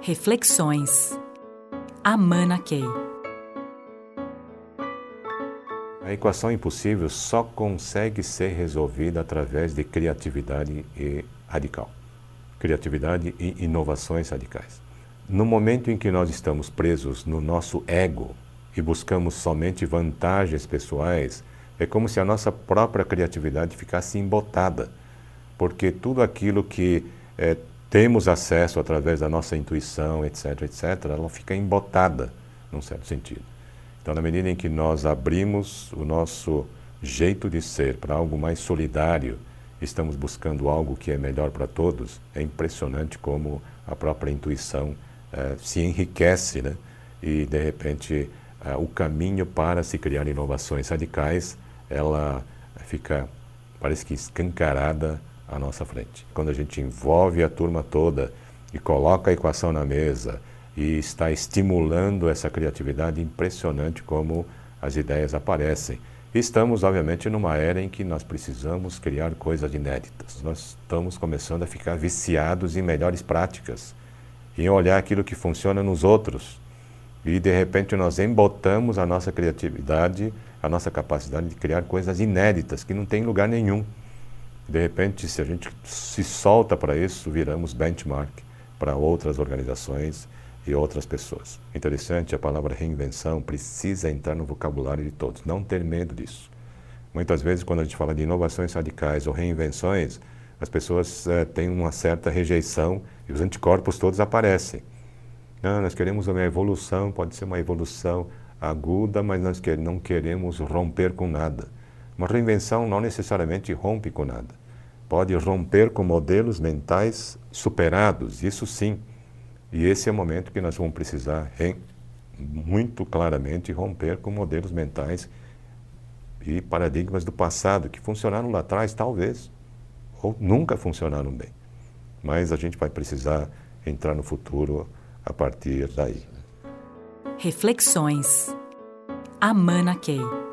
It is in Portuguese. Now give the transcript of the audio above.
Reflexões. Amana Key. A equação impossível só consegue ser resolvida através de criatividade e radical. Criatividade e inovações radicais. No momento em que nós estamos presos no nosso ego e buscamos somente vantagens pessoais, é como se a nossa própria criatividade ficasse embotada, porque tudo aquilo que é, temos acesso através da nossa intuição, etc., etc., ela fica embotada, num certo sentido. Então, na medida em que nós abrimos o nosso jeito de ser para algo mais solidário, estamos buscando algo que é melhor para todos, é impressionante como a própria intuição eh, se enriquece, né? E, de repente, eh, o caminho para se criar inovações radicais, ela fica, parece que escancarada à nossa frente. Quando a gente envolve a turma toda e coloca a equação na mesa, e está estimulando essa criatividade impressionante como as ideias aparecem. Estamos, obviamente, numa era em que nós precisamos criar coisas inéditas. Nós estamos começando a ficar viciados em melhores práticas, em olhar aquilo que funciona nos outros. E, de repente, nós embotamos a nossa criatividade, a nossa capacidade de criar coisas inéditas que não tem lugar nenhum. De repente, se a gente se solta para isso, viramos benchmark para outras organizações e outras pessoas. Interessante, a palavra reinvenção precisa entrar no vocabulário de todos, não ter medo disso. Muitas vezes, quando a gente fala de inovações radicais ou reinvenções, as pessoas é, têm uma certa rejeição e os anticorpos todos aparecem. Não, nós queremos uma evolução, pode ser uma evolução aguda, mas nós não queremos romper com nada. Uma reinvenção não necessariamente rompe com nada. Pode romper com modelos mentais superados, isso sim e esse é o momento que nós vamos precisar muito claramente romper com modelos mentais e paradigmas do passado que funcionaram lá atrás, talvez, ou nunca funcionaram bem. Mas a gente vai precisar entrar no futuro a partir daí. Reflexões. Amana Key.